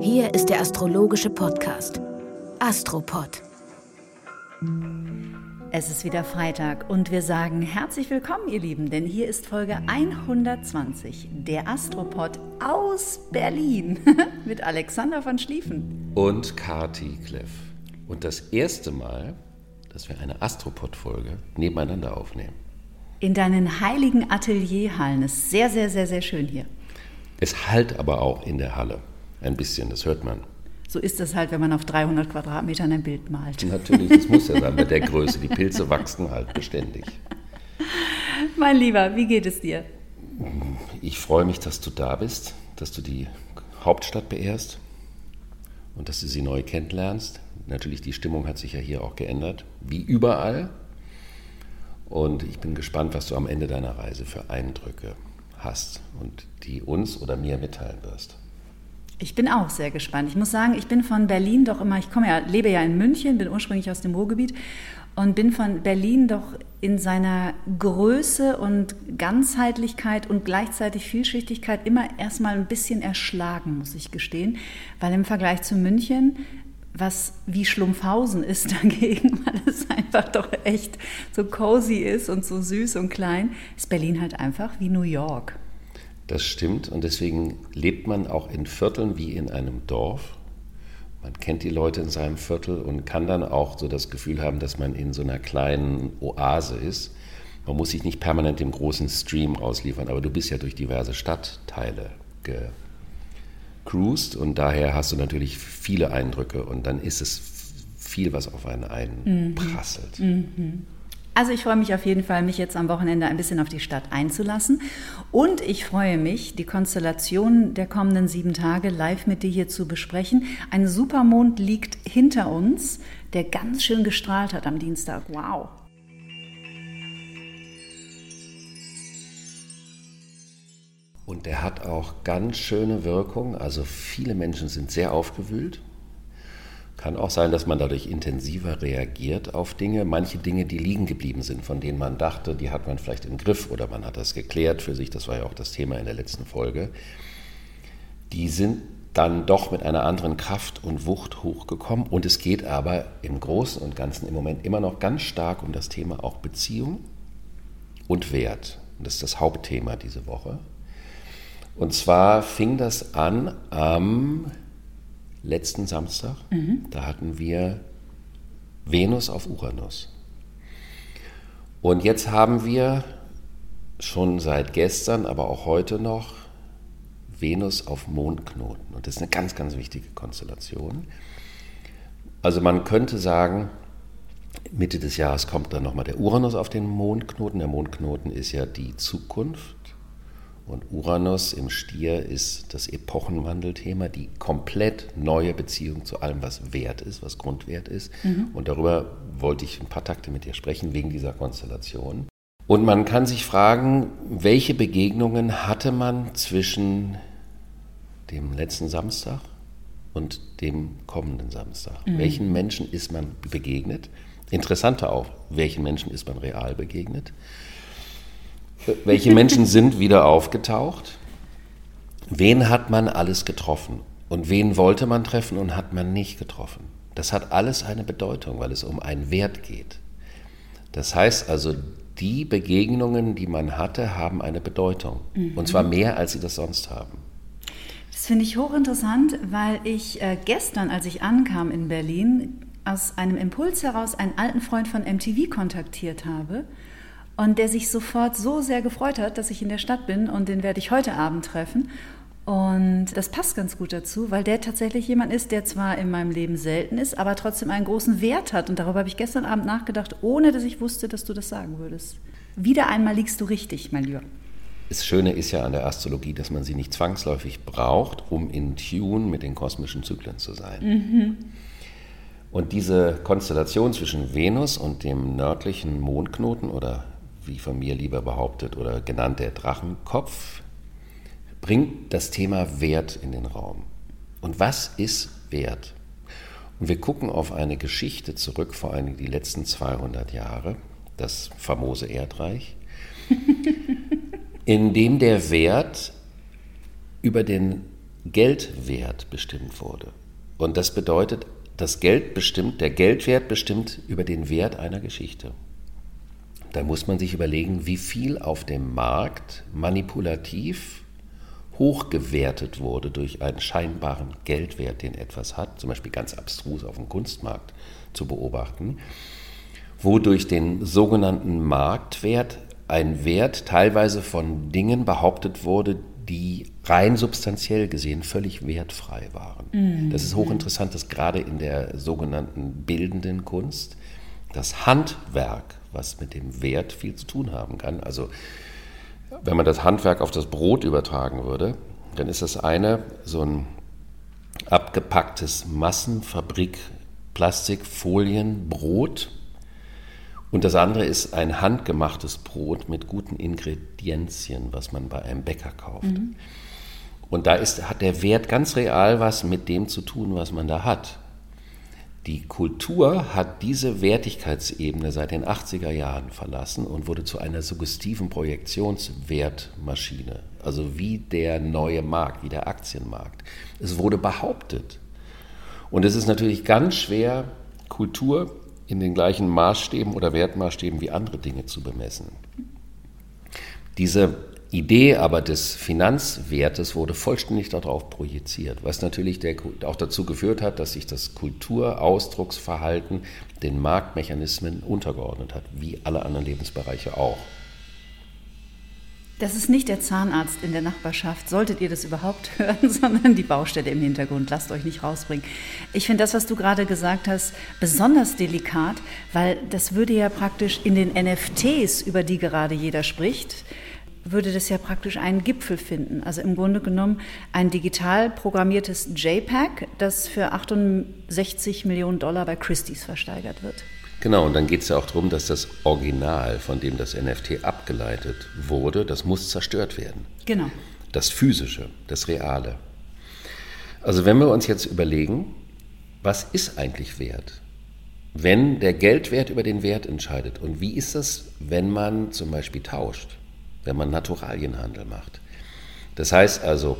Hier ist der astrologische Podcast Astropod. Es ist wieder Freitag und wir sagen herzlich willkommen, ihr Lieben, denn hier ist Folge 120, der Astropod aus Berlin mit Alexander von Schlieffen. und Kati Kleff. Und das erste Mal, dass wir eine Astropod-Folge nebeneinander aufnehmen. In deinen heiligen Atelierhallen ist sehr, sehr, sehr, sehr schön hier. Es halt aber auch in der Halle. Ein bisschen, das hört man. So ist es halt, wenn man auf 300 Quadratmetern ein Bild malt. Natürlich, das muss ja sein bei der Größe. Die Pilze wachsen halt beständig. Mein Lieber, wie geht es dir? Ich freue mich, dass du da bist, dass du die Hauptstadt beehrst und dass du sie neu kennenlernst. Natürlich, die Stimmung hat sich ja hier auch geändert, wie überall. Und ich bin gespannt, was du am Ende deiner Reise für Eindrücke hast und die uns oder mir mitteilen wirst. Ich bin auch sehr gespannt. Ich muss sagen, ich bin von Berlin doch immer, ich komme ja, lebe ja in München, bin ursprünglich aus dem Ruhrgebiet und bin von Berlin doch in seiner Größe und Ganzheitlichkeit und gleichzeitig Vielschichtigkeit immer erstmal ein bisschen erschlagen, muss ich gestehen, weil im Vergleich zu München was wie Schlumpfhausen ist dagegen, weil es einfach doch echt so cozy ist und so süß und klein, ist Berlin halt einfach wie New York. Das stimmt und deswegen lebt man auch in Vierteln wie in einem Dorf. Man kennt die Leute in seinem Viertel und kann dann auch so das Gefühl haben, dass man in so einer kleinen Oase ist. Man muss sich nicht permanent dem großen Stream ausliefern, aber du bist ja durch diverse Stadtteile gecruised und daher hast du natürlich viele Eindrücke und dann ist es viel, was auf einen einprasselt. Also ich freue mich auf jeden Fall, mich jetzt am Wochenende ein bisschen auf die Stadt einzulassen. Und ich freue mich, die Konstellation der kommenden sieben Tage live mit dir hier zu besprechen. Ein Supermond liegt hinter uns, der ganz schön gestrahlt hat am Dienstag. Wow. Und der hat auch ganz schöne Wirkung. Also viele Menschen sind sehr aufgewühlt. Kann auch sein, dass man dadurch intensiver reagiert auf Dinge. Manche Dinge, die liegen geblieben sind, von denen man dachte, die hat man vielleicht im Griff oder man hat das geklärt für sich. Das war ja auch das Thema in der letzten Folge. Die sind dann doch mit einer anderen Kraft und Wucht hochgekommen. Und es geht aber im Großen und Ganzen im Moment immer noch ganz stark um das Thema auch Beziehung und Wert. Und das ist das Hauptthema diese Woche. Und zwar fing das an am letzten Samstag. Da hatten wir Venus auf Uranus. Und jetzt haben wir schon seit gestern, aber auch heute noch Venus auf Mondknoten. Und das ist eine ganz, ganz wichtige Konstellation. Also man könnte sagen, Mitte des Jahres kommt dann nochmal der Uranus auf den Mondknoten. Der Mondknoten ist ja die Zukunft. Und Uranus im Stier ist das Epochenwandelthema, die komplett neue Beziehung zu allem, was Wert ist, was Grundwert ist. Und darüber wollte ich ein paar Takte mit dir sprechen, wegen dieser Konstellation. Und man kann sich fragen, welche Begegnungen hatte man zwischen dem letzten Samstag und dem kommenden Samstag? Welchen Menschen ist man begegnet? Interessanter auch, welchen Menschen ist man real begegnet? Welche Menschen sind wieder aufgetaucht? Wen hat man alles getroffen? Und wen wollte man treffen und hat man nicht getroffen? Das hat alles eine Bedeutung, weil es um einen Wert geht. Das heißt also, die Begegnungen, die man hatte, haben eine Bedeutung. Und zwar mehr, als sie das sonst haben. Das finde ich hochinteressant, weil ich äh, gestern, als ich ankam in Berlin, aus einem Impuls heraus einen alten Freund von MTV kontaktiert habe und der sich sofort so sehr gefreut hat, dass ich in der Stadt bin und den werde ich heute Abend treffen. Und das passt ganz gut dazu, weil der tatsächlich jemand ist, der zwar in meinem Leben selten ist, aber trotzdem einen großen Wert hat. Und darüber habe ich gestern Abend nachgedacht, ohne dass ich wusste, dass du das sagen würdest. Wieder einmal liegst du richtig, mein Lieber. das Schöne ist ja an der Astrologie, dass man sie nicht zwangsläufig braucht, um in Tune mit den kosmischen Zyklen zu sein. Mhm. Und diese Konstellation zwischen Venus und dem nördlichen Mondknoten oder wie von mir lieber behauptet oder genannt der Drachenkopf, bringt das Thema Wert in den Raum. Und was ist Wert? Und wir gucken auf eine Geschichte zurück, vor allem die letzten 200 Jahre, das famose Erdreich, in dem der Wert über den Geldwert bestimmt wurde. Und das bedeutet, das Geld bestimmt, der Geldwert bestimmt über den Wert einer Geschichte. Da muss man sich überlegen, wie viel auf dem Markt manipulativ hochgewertet wurde durch einen scheinbaren Geldwert, den etwas hat, zum Beispiel ganz abstrus auf dem Kunstmarkt zu beobachten, wo durch den sogenannten Marktwert ein Wert teilweise von Dingen behauptet wurde, die rein substanziell gesehen völlig wertfrei waren. Mhm. Das ist hochinteressant, dass gerade in der sogenannten bildenden Kunst das Handwerk, was mit dem Wert viel zu tun haben kann, also wenn man das Handwerk auf das Brot übertragen würde, dann ist das eine so ein abgepacktes Massenfabrik Plastikfolienbrot und das andere ist ein handgemachtes Brot mit guten Ingredienzien, was man bei einem Bäcker kauft. Mhm. Und da ist, hat der Wert ganz real was mit dem zu tun, was man da hat. Die Kultur hat diese Wertigkeitsebene seit den 80er Jahren verlassen und wurde zu einer suggestiven Projektionswertmaschine. Also wie der neue Markt, wie der Aktienmarkt. Es wurde behauptet. Und es ist natürlich ganz schwer, Kultur in den gleichen Maßstäben oder Wertmaßstäben wie andere Dinge zu bemessen. Diese Idee aber des Finanzwertes wurde vollständig darauf projiziert, was natürlich der, auch dazu geführt hat, dass sich das Kulturausdrucksverhalten den Marktmechanismen untergeordnet hat, wie alle anderen Lebensbereiche auch. Das ist nicht der Zahnarzt in der Nachbarschaft, solltet ihr das überhaupt hören, sondern die Baustelle im Hintergrund. Lasst euch nicht rausbringen. Ich finde das, was du gerade gesagt hast, besonders delikat, weil das würde ja praktisch in den NFTs, über die gerade jeder spricht, würde das ja praktisch einen Gipfel finden. Also im Grunde genommen ein digital programmiertes JPEG, das für 68 Millionen Dollar bei Christie's versteigert wird. Genau, und dann geht es ja auch darum, dass das Original, von dem das NFT abgeleitet wurde, das muss zerstört werden. Genau. Das Physische, das Reale. Also wenn wir uns jetzt überlegen, was ist eigentlich Wert? Wenn der Geldwert über den Wert entscheidet und wie ist das, wenn man zum Beispiel tauscht, wenn man Naturalienhandel macht? Das heißt also,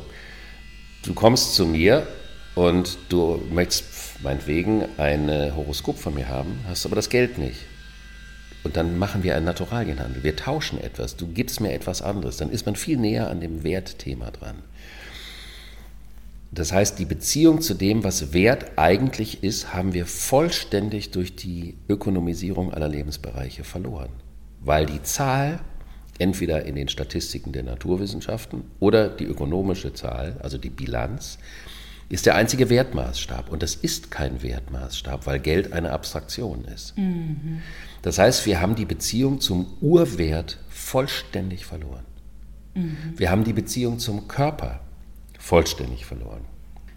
du kommst zu mir und du möchtest meinetwegen ein Horoskop von mir haben, hast aber das Geld nicht. Und dann machen wir einen Naturalienhandel. Wir tauschen etwas. Du gibst mir etwas anderes. Dann ist man viel näher an dem Wertthema dran. Das heißt, die Beziehung zu dem, was Wert eigentlich ist, haben wir vollständig durch die Ökonomisierung aller Lebensbereiche verloren. Weil die Zahl entweder in den Statistiken der Naturwissenschaften oder die ökonomische Zahl, also die Bilanz, ist der einzige Wertmaßstab. Und das ist kein Wertmaßstab, weil Geld eine Abstraktion ist. Mhm. Das heißt, wir haben die Beziehung zum Urwert vollständig verloren. Mhm. Wir haben die Beziehung zum Körper vollständig verloren.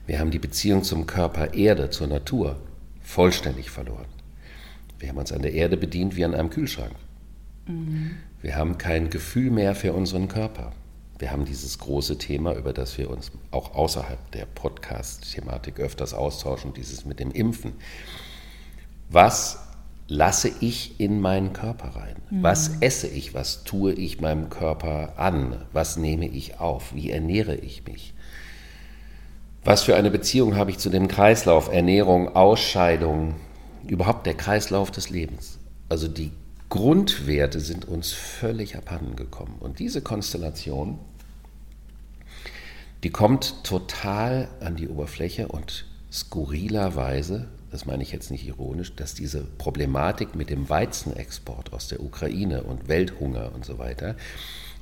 Wir haben die Beziehung zum Körper Erde, zur Natur vollständig verloren. Wir haben uns an der Erde bedient wie an einem Kühlschrank. Mhm. Wir haben kein Gefühl mehr für unseren Körper. Wir haben dieses große Thema, über das wir uns auch außerhalb der Podcast-Thematik öfters austauschen, dieses mit dem Impfen. Was lasse ich in meinen Körper rein? Mhm. Was esse ich? Was tue ich meinem Körper an? Was nehme ich auf? Wie ernähre ich mich? Was für eine Beziehung habe ich zu dem Kreislauf Ernährung, Ausscheidung, überhaupt der Kreislauf des Lebens? Also die Grundwerte sind uns völlig abhanden gekommen. Und diese Konstellation die kommt total an die Oberfläche und skurrilerweise, das meine ich jetzt nicht ironisch, dass diese Problematik mit dem Weizenexport aus der Ukraine und Welthunger und so weiter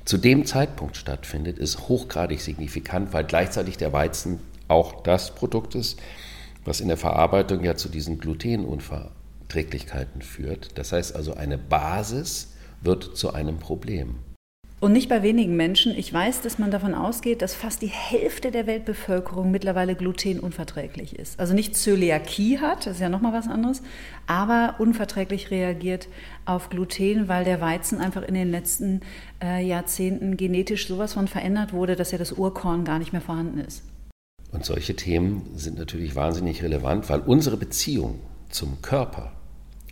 zu dem Zeitpunkt stattfindet, ist hochgradig signifikant, weil gleichzeitig der Weizen auch das Produkt ist, was in der Verarbeitung ja zu diesen Glutenunverträglichkeiten führt. Das heißt also, eine Basis wird zu einem Problem. Und nicht bei wenigen Menschen. Ich weiß, dass man davon ausgeht, dass fast die Hälfte der Weltbevölkerung mittlerweile glutenunverträglich ist. Also nicht Zöliakie hat, das ist ja nochmal was anderes, aber unverträglich reagiert auf Gluten, weil der Weizen einfach in den letzten äh, Jahrzehnten genetisch sowas von verändert wurde, dass ja das Urkorn gar nicht mehr vorhanden ist. Und solche Themen sind natürlich wahnsinnig relevant, weil unsere Beziehung zum Körper,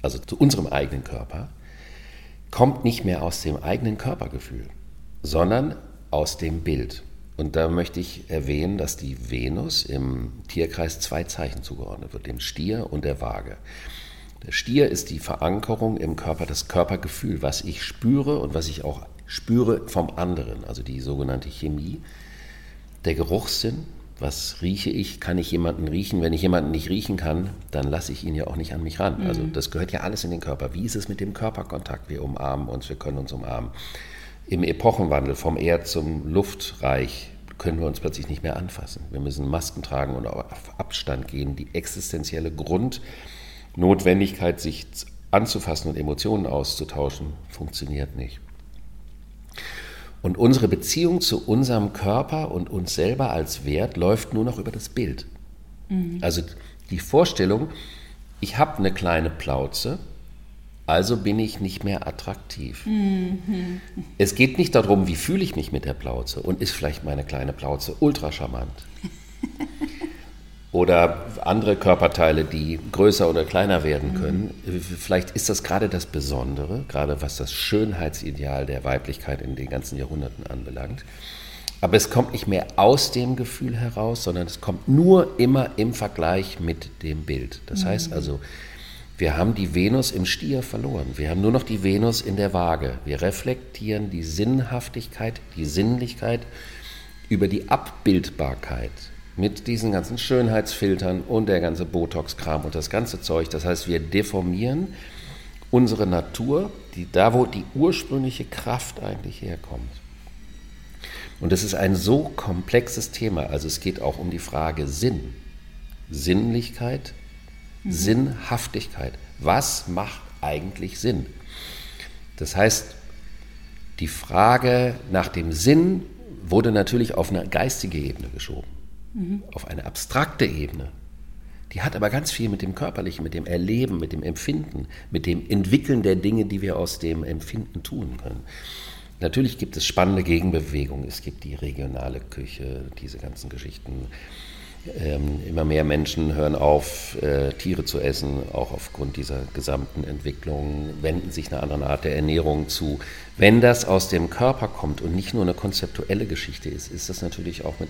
also zu unserem eigenen Körper, kommt nicht mehr aus dem eigenen Körpergefühl sondern aus dem Bild. Und da möchte ich erwähnen, dass die Venus im Tierkreis zwei Zeichen zugeordnet wird, dem Stier und der Waage. Der Stier ist die Verankerung im Körper, das Körpergefühl, was ich spüre und was ich auch spüre vom anderen, also die sogenannte Chemie. Der Geruchssinn, was rieche ich, kann ich jemanden riechen? Wenn ich jemanden nicht riechen kann, dann lasse ich ihn ja auch nicht an mich ran. Also mhm. das gehört ja alles in den Körper. Wie ist es mit dem Körperkontakt? Wir umarmen uns, wir können uns umarmen im Epochenwandel vom Erd zum Luftreich können wir uns plötzlich nicht mehr anfassen. Wir müssen Masken tragen und auf Abstand gehen. Die existenzielle Grundnotwendigkeit, sich anzufassen und Emotionen auszutauschen, funktioniert nicht. Und unsere Beziehung zu unserem Körper und uns selber als Wert läuft nur noch über das Bild. Mhm. Also die Vorstellung, ich habe eine kleine Plauze, also bin ich nicht mehr attraktiv. Mhm. Es geht nicht darum, wie fühle ich mich mit der Plauze und ist vielleicht meine kleine Plauze ultra charmant. oder andere Körperteile, die größer oder kleiner werden können. Mhm. Vielleicht ist das gerade das Besondere, gerade was das Schönheitsideal der Weiblichkeit in den ganzen Jahrhunderten anbelangt. Aber es kommt nicht mehr aus dem Gefühl heraus, sondern es kommt nur immer im Vergleich mit dem Bild. Das mhm. heißt also, wir haben die Venus im Stier verloren. Wir haben nur noch die Venus in der Waage. Wir reflektieren die Sinnhaftigkeit, die Sinnlichkeit über die Abbildbarkeit mit diesen ganzen Schönheitsfiltern und der ganze Botox-Kram und das ganze Zeug. Das heißt, wir deformieren unsere Natur, die, da wo die ursprüngliche Kraft eigentlich herkommt. Und das ist ein so komplexes Thema. Also es geht auch um die Frage Sinn, Sinnlichkeit, Mhm. Sinnhaftigkeit. Was macht eigentlich Sinn? Das heißt, die Frage nach dem Sinn wurde natürlich auf eine geistige Ebene geschoben, mhm. auf eine abstrakte Ebene. Die hat aber ganz viel mit dem Körperlichen, mit dem Erleben, mit dem Empfinden, mit dem Entwickeln der Dinge, die wir aus dem Empfinden tun können. Natürlich gibt es spannende Gegenbewegungen. Es gibt die regionale Küche, diese ganzen Geschichten. Ähm, immer mehr Menschen hören auf, äh, Tiere zu essen, auch aufgrund dieser gesamten Entwicklung, wenden sich einer anderen Art der Ernährung zu. Wenn das aus dem Körper kommt und nicht nur eine konzeptuelle Geschichte ist, ist das natürlich auch mit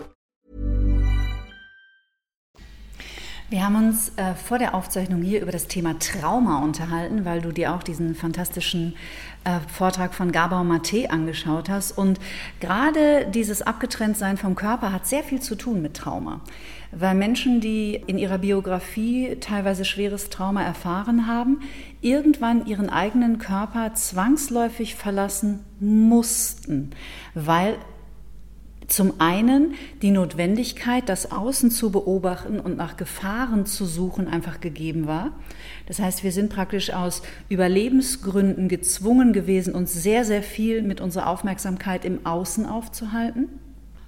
Wir haben uns äh, vor der Aufzeichnung hier über das Thema Trauma unterhalten, weil du dir auch diesen fantastischen äh, Vortrag von Gabor Mate angeschaut hast. Und gerade dieses Abgetrenntsein vom Körper hat sehr viel zu tun mit Trauma. Weil Menschen, die in ihrer Biografie teilweise schweres Trauma erfahren haben, irgendwann ihren eigenen Körper zwangsläufig verlassen mussten, weil zum einen die Notwendigkeit, das Außen zu beobachten und nach Gefahren zu suchen, einfach gegeben war. Das heißt, wir sind praktisch aus Überlebensgründen gezwungen gewesen, uns sehr, sehr viel mit unserer Aufmerksamkeit im Außen aufzuhalten.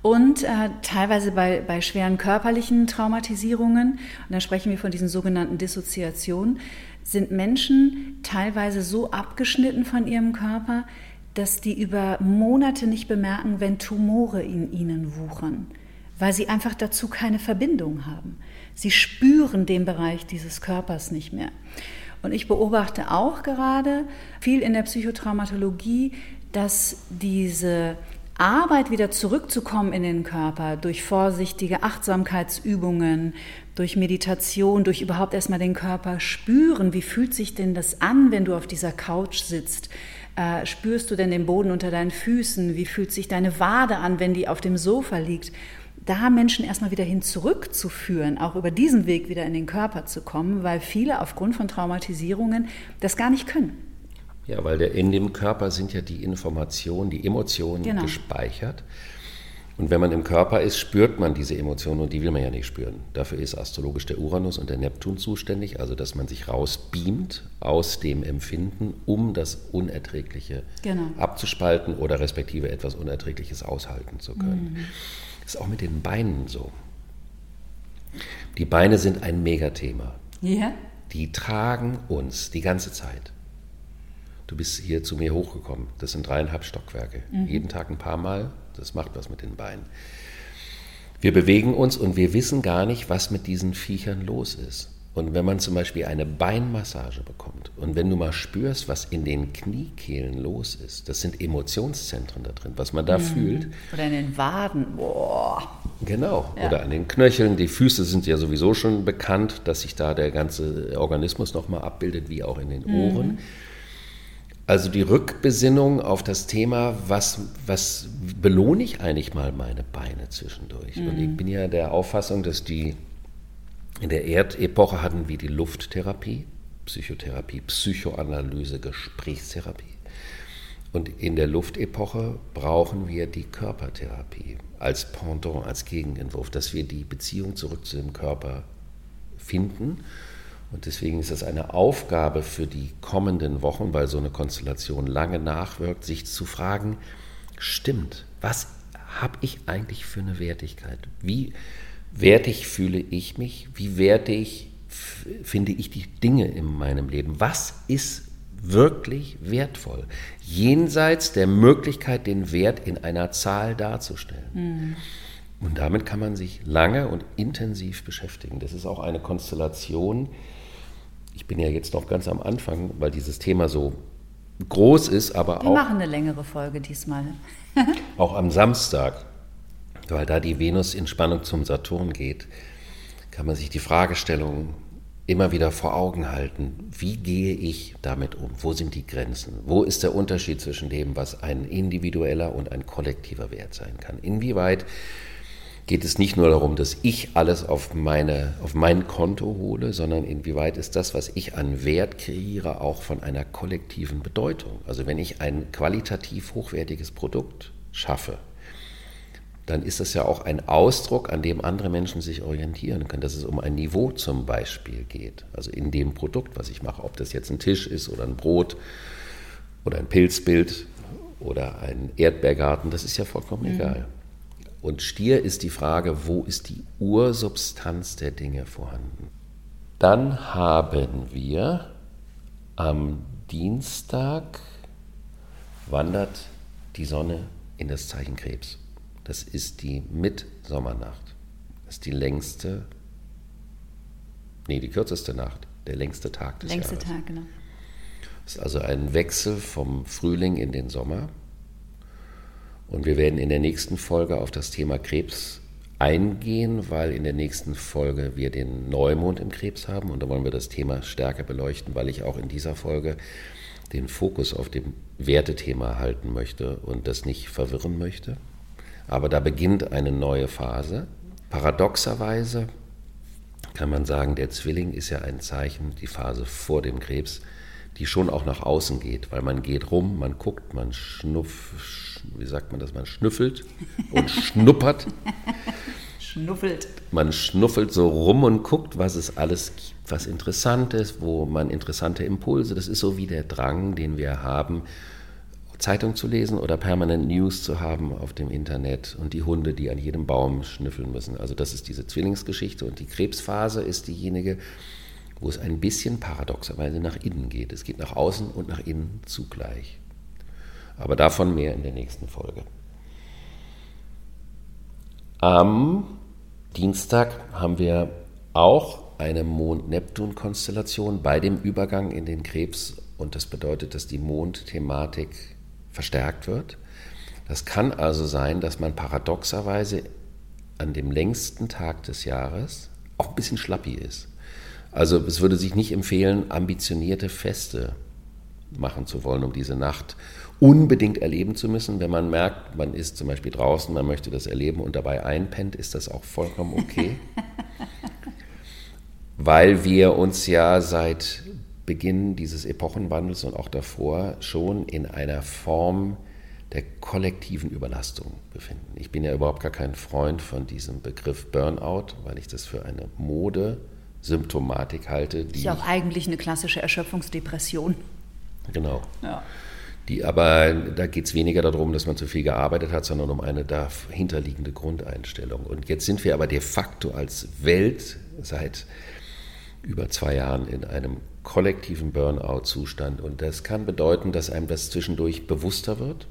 Und äh, teilweise bei, bei schweren körperlichen Traumatisierungen, und da sprechen wir von diesen sogenannten Dissoziationen, sind Menschen teilweise so abgeschnitten von ihrem Körper, dass die über Monate nicht bemerken, wenn Tumore in ihnen wuchern, weil sie einfach dazu keine Verbindung haben. Sie spüren den Bereich dieses Körpers nicht mehr. Und ich beobachte auch gerade viel in der Psychotraumatologie, dass diese Arbeit wieder zurückzukommen in den Körper durch vorsichtige Achtsamkeitsübungen, durch Meditation, durch überhaupt erstmal den Körper spüren. Wie fühlt sich denn das an, wenn du auf dieser Couch sitzt? Äh, spürst du denn den Boden unter deinen Füßen? Wie fühlt sich deine Wade an, wenn die auf dem Sofa liegt? Da Menschen erstmal wieder hin zurückzuführen, auch über diesen Weg wieder in den Körper zu kommen, weil viele aufgrund von Traumatisierungen das gar nicht können. Ja, weil in dem Körper sind ja die Informationen, die Emotionen genau. gespeichert. Und wenn man im Körper ist, spürt man diese Emotionen und die will man ja nicht spüren. Dafür ist astrologisch der Uranus und der Neptun zuständig, also dass man sich rausbeamt aus dem Empfinden, um das Unerträgliche genau. abzuspalten oder respektive etwas Unerträgliches aushalten zu können. Mhm. Das ist auch mit den Beinen so. Die Beine sind ein Megathema. Ja. Die tragen uns die ganze Zeit. Du bist hier zu mir hochgekommen. Das sind dreieinhalb Stockwerke. Mhm. Jeden Tag ein paar Mal. Das macht was mit den Beinen. Wir bewegen uns und wir wissen gar nicht, was mit diesen Viechern los ist. Und wenn man zum Beispiel eine Beinmassage bekommt und wenn du mal spürst, was in den Kniekehlen los ist, das sind Emotionszentren da drin, was man da mhm. fühlt. Oder in den Waden, boah. Genau, ja. oder an den Knöcheln. Die Füße sind ja sowieso schon bekannt, dass sich da der ganze Organismus nochmal abbildet, wie auch in den Ohren. Mhm. Also die Rückbesinnung auf das Thema, was, was belohne ich eigentlich mal meine Beine zwischendurch? Mhm. Und ich mhm. bin ja der Auffassung, dass die in der Erdepoche hatten wir die Lufttherapie, Psychotherapie, Psychoanalyse, Gesprächstherapie. Und in der Luftepoche brauchen wir die Körpertherapie als Pendant, als Gegenentwurf, dass wir die Beziehung zurück zu dem Körper finden und deswegen ist es eine Aufgabe für die kommenden Wochen, weil so eine Konstellation lange nachwirkt, sich zu fragen, stimmt, was habe ich eigentlich für eine Wertigkeit? Wie wertig fühle ich mich? Wie wertig finde ich die Dinge in meinem Leben? Was ist wirklich wertvoll? Jenseits der Möglichkeit, den Wert in einer Zahl darzustellen. Mhm. Und damit kann man sich lange und intensiv beschäftigen. Das ist auch eine Konstellation, ich bin ja jetzt noch ganz am Anfang, weil dieses Thema so groß ist, aber Wir auch. Wir machen eine längere Folge diesmal. auch am Samstag, weil da die Venus in Spannung zum Saturn geht, kann man sich die Fragestellung immer wieder vor Augen halten. Wie gehe ich damit um? Wo sind die Grenzen? Wo ist der Unterschied zwischen dem, was ein individueller und ein kollektiver Wert sein kann? Inwieweit geht es nicht nur darum, dass ich alles auf, meine, auf mein Konto hole, sondern inwieweit ist das, was ich an Wert kreiere, auch von einer kollektiven Bedeutung. Also wenn ich ein qualitativ hochwertiges Produkt schaffe, dann ist das ja auch ein Ausdruck, an dem andere Menschen sich orientieren können, dass es um ein Niveau zum Beispiel geht. Also in dem Produkt, was ich mache, ob das jetzt ein Tisch ist oder ein Brot oder ein Pilzbild oder ein Erdbeergarten, das ist ja vollkommen mhm. egal. Und Stier ist die Frage, wo ist die Ursubstanz der Dinge vorhanden? Dann haben wir am Dienstag wandert die Sonne in das Zeichen Krebs. Das ist die Mitsommernacht. Das ist die längste, nee, die kürzeste Nacht, der längste Tag des längste Jahres. Längste Tag, genau. Das ist also ein Wechsel vom Frühling in den Sommer. Und wir werden in der nächsten Folge auf das Thema Krebs eingehen, weil in der nächsten Folge wir den Neumond im Krebs haben und da wollen wir das Thema stärker beleuchten, weil ich auch in dieser Folge den Fokus auf dem Wertethema halten möchte und das nicht verwirren möchte. Aber da beginnt eine neue Phase. Paradoxerweise kann man sagen, der Zwilling ist ja ein Zeichen, die Phase vor dem Krebs, die schon auch nach außen geht, weil man geht rum, man guckt, man schnuff, wie sagt man das, man schnüffelt und schnuppert. Schnuffelt. Man schnuffelt so rum und guckt, was es alles gibt, was interessant ist, wo man interessante Impulse, das ist so wie der Drang, den wir haben, Zeitung zu lesen oder permanent News zu haben auf dem Internet und die Hunde, die an jedem Baum schnüffeln müssen. Also das ist diese Zwillingsgeschichte und die Krebsphase ist diejenige, wo es ein bisschen paradoxerweise nach innen geht. Es geht nach außen und nach innen zugleich. Aber davon mehr in der nächsten Folge. Am Dienstag haben wir auch eine Mond-Neptun-Konstellation bei dem Übergang in den Krebs und das bedeutet, dass die Mondthematik verstärkt wird, Das kann also sein, dass man paradoxerweise an dem längsten Tag des Jahres auch ein bisschen schlappi ist. Also es würde sich nicht empfehlen, ambitionierte Feste machen zu wollen, um diese Nacht unbedingt erleben zu müssen. Wenn man merkt, man ist zum Beispiel draußen, man möchte das erleben und dabei einpennt, ist das auch vollkommen okay. Weil wir uns ja seit Beginn dieses Epochenwandels und auch davor schon in einer Form der kollektiven Überlastung befinden. Ich bin ja überhaupt gar kein Freund von diesem Begriff Burnout, weil ich das für eine Modesymptomatik halte. Die ist ja auch eigentlich eine klassische Erschöpfungsdepression. Genau. Ja. Die aber, da geht es weniger darum, dass man zu viel gearbeitet hat, sondern um eine dahinterliegende Grundeinstellung. Und jetzt sind wir aber de facto als Welt seit über zwei Jahren in einem kollektiven Burnout-Zustand. Und das kann bedeuten, dass einem das zwischendurch bewusster wird.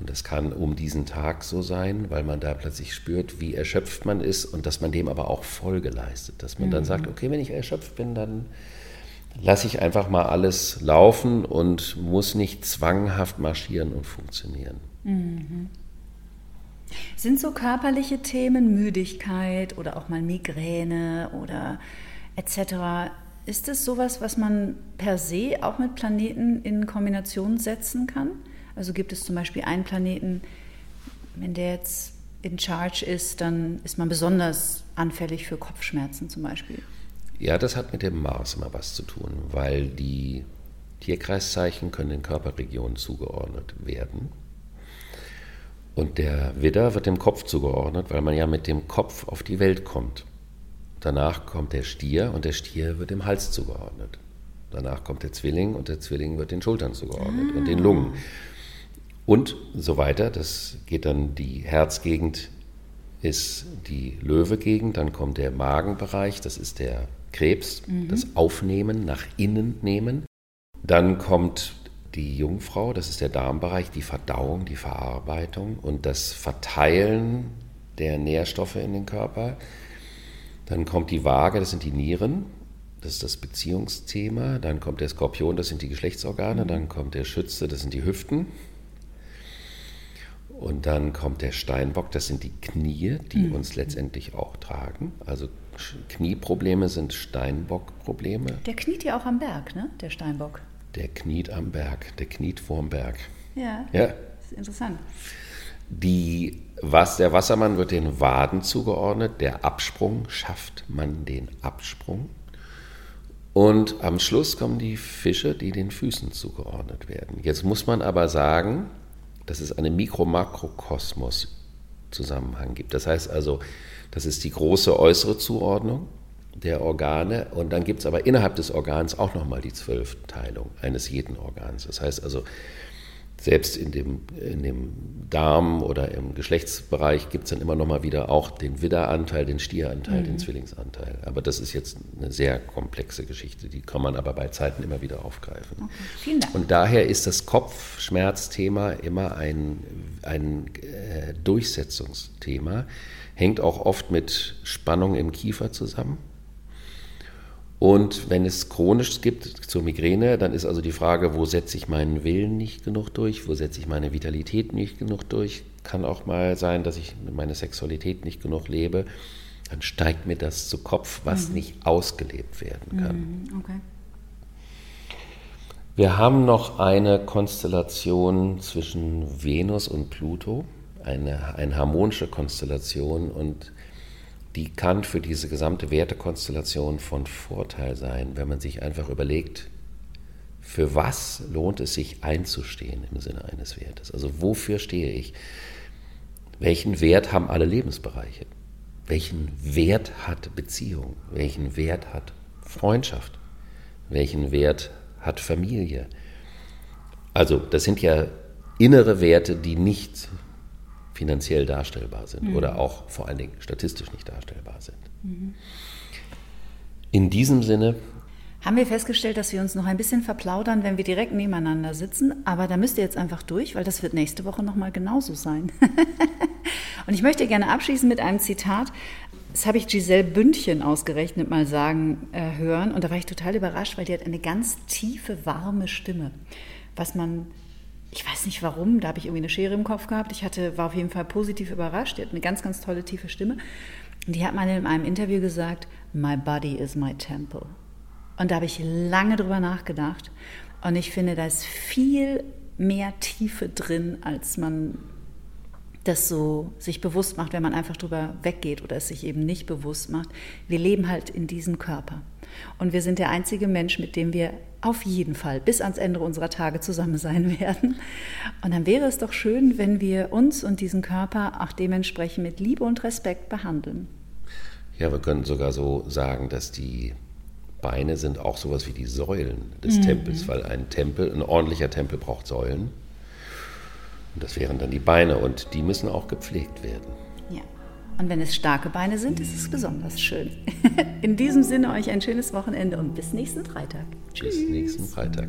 Und das kann um diesen Tag so sein, weil man da plötzlich spürt, wie erschöpft man ist und dass man dem aber auch Folge leistet. Dass man mhm. dann sagt, okay, wenn ich erschöpft bin, dann lasse ich einfach mal alles laufen und muss nicht zwanghaft marschieren und funktionieren. Mhm. Sind so körperliche Themen, Müdigkeit oder auch mal Migräne oder etc., ist es sowas, was man per se auch mit Planeten in Kombination setzen kann? Also gibt es zum Beispiel einen Planeten, wenn der jetzt in Charge ist, dann ist man besonders anfällig für Kopfschmerzen zum Beispiel. Ja, das hat mit dem Mars immer was zu tun, weil die Tierkreiszeichen können den Körperregionen zugeordnet werden. Und der Widder wird dem Kopf zugeordnet, weil man ja mit dem Kopf auf die Welt kommt. Danach kommt der Stier und der Stier wird dem Hals zugeordnet. Danach kommt der Zwilling und der Zwilling wird den Schultern zugeordnet ah. und den Lungen. Und so weiter. Das geht dann die Herzgegend ist die Löwegegend, dann kommt der Magenbereich, das ist der Krebs, mhm. das Aufnehmen, nach innen nehmen. Dann kommt die Jungfrau, das ist der Darmbereich, die Verdauung, die Verarbeitung und das Verteilen der Nährstoffe in den Körper. Dann kommt die Waage, das sind die Nieren, das ist das Beziehungsthema. Dann kommt der Skorpion, das sind die Geschlechtsorgane. Mhm. Dann kommt der Schütze, das sind die Hüften. Und dann kommt der Steinbock, das sind die Knie, die mhm. uns letztendlich auch tragen. Also Knieprobleme sind Steinbock-Probleme. Der kniet ja auch am Berg, ne? Der Steinbock. Der kniet am Berg, der kniet vorm Berg. Ja, ja. das ist interessant. Die, was, der Wassermann wird den Waden zugeordnet, der Absprung schafft man den Absprung. Und am Schluss kommen die Fische, die den Füßen zugeordnet werden. Jetzt muss man aber sagen, dass es einen Mikro-Makrokosmos-Zusammenhang gibt. Das heißt also, das ist die große äußere Zuordnung der Organe. Und dann gibt es aber innerhalb des Organs auch nochmal die Zwölfteilung eines jeden Organs. Das heißt also, selbst in dem, in dem Darm oder im Geschlechtsbereich gibt es dann immer noch mal wieder auch den Widderanteil, den Stieranteil, mhm. den Zwillingsanteil. Aber das ist jetzt eine sehr komplexe Geschichte, die kann man aber bei Zeiten immer wieder aufgreifen. Okay. Vielen Dank. Und daher ist das Kopfschmerzthema immer ein, ein äh, Durchsetzungsthema, hängt auch oft mit Spannung im Kiefer zusammen. Und wenn es chronisch gibt zur Migräne, dann ist also die Frage, wo setze ich meinen Willen nicht genug durch, wo setze ich meine Vitalität nicht genug durch. Kann auch mal sein, dass ich meine Sexualität nicht genug lebe. Dann steigt mir das zu Kopf, was mhm. nicht ausgelebt werden kann. Mhm, okay. Wir haben noch eine Konstellation zwischen Venus und Pluto, eine, eine harmonische Konstellation und die kann für diese gesamte Wertekonstellation von Vorteil sein, wenn man sich einfach überlegt, für was lohnt es sich einzustehen im Sinne eines Wertes? Also wofür stehe ich? Welchen Wert haben alle Lebensbereiche? Welchen Wert hat Beziehung? Welchen Wert hat Freundschaft? Welchen Wert hat Familie? Also das sind ja innere Werte, die nicht finanziell darstellbar sind mhm. oder auch vor allen Dingen statistisch nicht darstellbar sind. Mhm. In diesem Sinne haben wir festgestellt, dass wir uns noch ein bisschen verplaudern, wenn wir direkt nebeneinander sitzen. Aber da müsst ihr jetzt einfach durch, weil das wird nächste Woche nochmal genauso sein. und ich möchte gerne abschließen mit einem Zitat. Das habe ich Giselle Bündchen ausgerechnet mal sagen äh, hören. Und da war ich total überrascht, weil die hat eine ganz tiefe, warme Stimme. Was man ich weiß nicht warum, da habe ich irgendwie eine Schere im Kopf gehabt. Ich hatte, war auf jeden Fall positiv überrascht. Die hat eine ganz, ganz tolle, tiefe Stimme. Und die hat mal in einem Interview gesagt, My body is my temple. Und da habe ich lange drüber nachgedacht. Und ich finde, da ist viel mehr Tiefe drin, als man das so sich bewusst macht, wenn man einfach drüber weggeht oder es sich eben nicht bewusst macht. Wir leben halt in diesem Körper. Und wir sind der einzige Mensch, mit dem wir auf jeden Fall bis ans Ende unserer Tage zusammen sein werden. Und dann wäre es doch schön, wenn wir uns und diesen Körper auch dementsprechend mit Liebe und Respekt behandeln. Ja, wir können sogar so sagen, dass die Beine sind auch sowas wie die Säulen des mhm. Tempels, weil ein Tempel, ein ordentlicher Tempel braucht Säulen. Und das wären dann die Beine und die müssen auch gepflegt werden. Ja. Und wenn es starke Beine sind, ist es besonders schön. In diesem Sinne euch ein schönes Wochenende und bis nächsten Freitag. Bis Tschüss. nächsten Freitag.